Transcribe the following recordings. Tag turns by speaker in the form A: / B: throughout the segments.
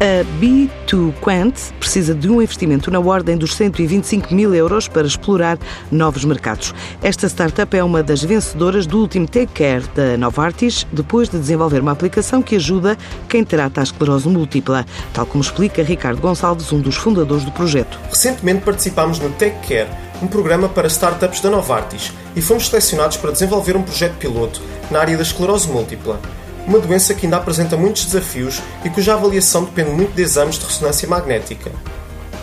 A: A B2Quant precisa de um investimento na ordem dos 125 mil euros para explorar novos mercados. Esta startup é uma das vencedoras do último Take Care da Novartis, depois de desenvolver uma aplicação que ajuda quem trata a esclerose múltipla, tal como explica Ricardo Gonçalves, um dos fundadores do projeto.
B: Recentemente participámos no Take Care, um programa para startups da Novartis, e fomos selecionados para desenvolver um projeto piloto na área da esclerose múltipla uma doença que ainda apresenta muitos desafios e cuja avaliação depende muito de exames de ressonância magnética.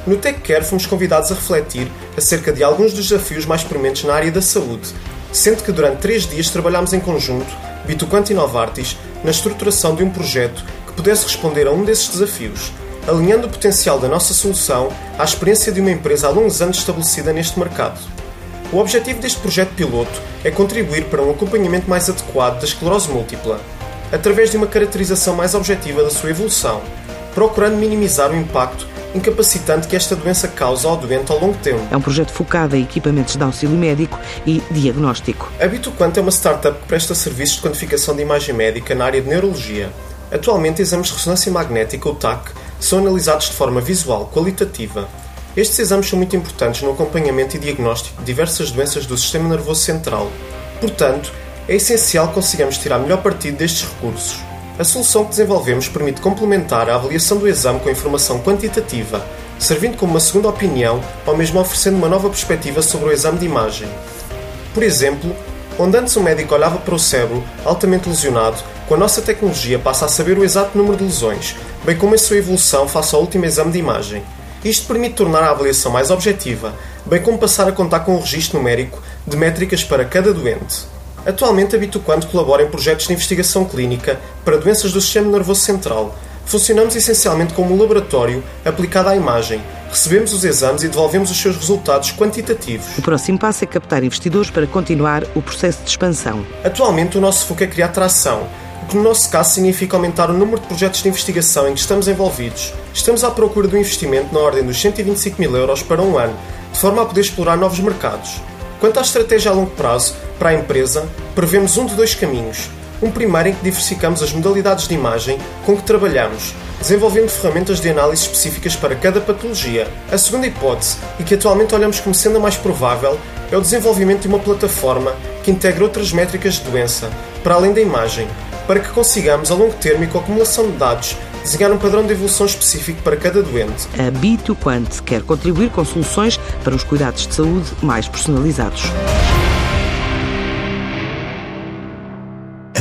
B: No TechCare fomos convidados a refletir acerca de alguns dos desafios mais prementes na área da saúde, sendo que durante três dias trabalhámos em conjunto, Bituquant e Novartis, na estruturação de um projeto que pudesse responder a um desses desafios, alinhando o potencial da nossa solução à experiência de uma empresa há longos anos estabelecida neste mercado. O objetivo deste projeto piloto é contribuir para um acompanhamento mais adequado da esclerose múltipla, através de uma caracterização mais objetiva da sua evolução, procurando minimizar o impacto incapacitante que esta doença causa ao doente ao longo tempo.
A: É um projeto focado em equipamentos de auxílio médico e diagnóstico.
B: A Bituquant é uma startup que presta serviços de quantificação de imagem médica na área de neurologia. Atualmente, exames de ressonância magnética, ou TAC, são analisados de forma visual, qualitativa. Estes exames são muito importantes no acompanhamento e diagnóstico de diversas doenças do sistema nervoso central. Portanto, é essencial que consigamos tirar melhor partido destes recursos. A solução que desenvolvemos permite complementar a avaliação do exame com informação quantitativa, servindo como uma segunda opinião ou mesmo oferecendo uma nova perspectiva sobre o exame de imagem. Por exemplo, onde antes o médico olhava para o cérebro altamente lesionado, com a nossa tecnologia passa a saber o exato número de lesões, bem como a sua evolução face ao último exame de imagem. Isto permite tornar a avaliação mais objetiva, bem como passar a contar com um registro numérico de métricas para cada doente. Atualmente a Bituquanto colabora em projetos de investigação clínica para doenças do sistema nervoso central. Funcionamos essencialmente como um laboratório aplicado à imagem. Recebemos os exames e devolvemos os seus resultados quantitativos.
A: O próximo passo é captar investidores para continuar o processo de expansão.
B: Atualmente o nosso foco é criar tração, o que no nosso caso significa aumentar o número de projetos de investigação em que estamos envolvidos. Estamos à procura de um investimento na ordem dos 125 mil euros para um ano, de forma a poder explorar novos mercados. Quanto à estratégia a longo prazo, para a empresa, prevemos um de dois caminhos. Um primeiro em que diversificamos as modalidades de imagem com que trabalhamos, desenvolvendo ferramentas de análise específicas para cada patologia. A segunda hipótese, e que atualmente olhamos como sendo a mais provável, é o desenvolvimento de uma plataforma que integre outras métricas de doença, para além da imagem, para que consigamos, a longo termo e com a acumulação de dados, desenhar um padrão de evolução específico para cada doente.
A: A B2Quant quer contribuir com soluções para os cuidados de saúde mais personalizados.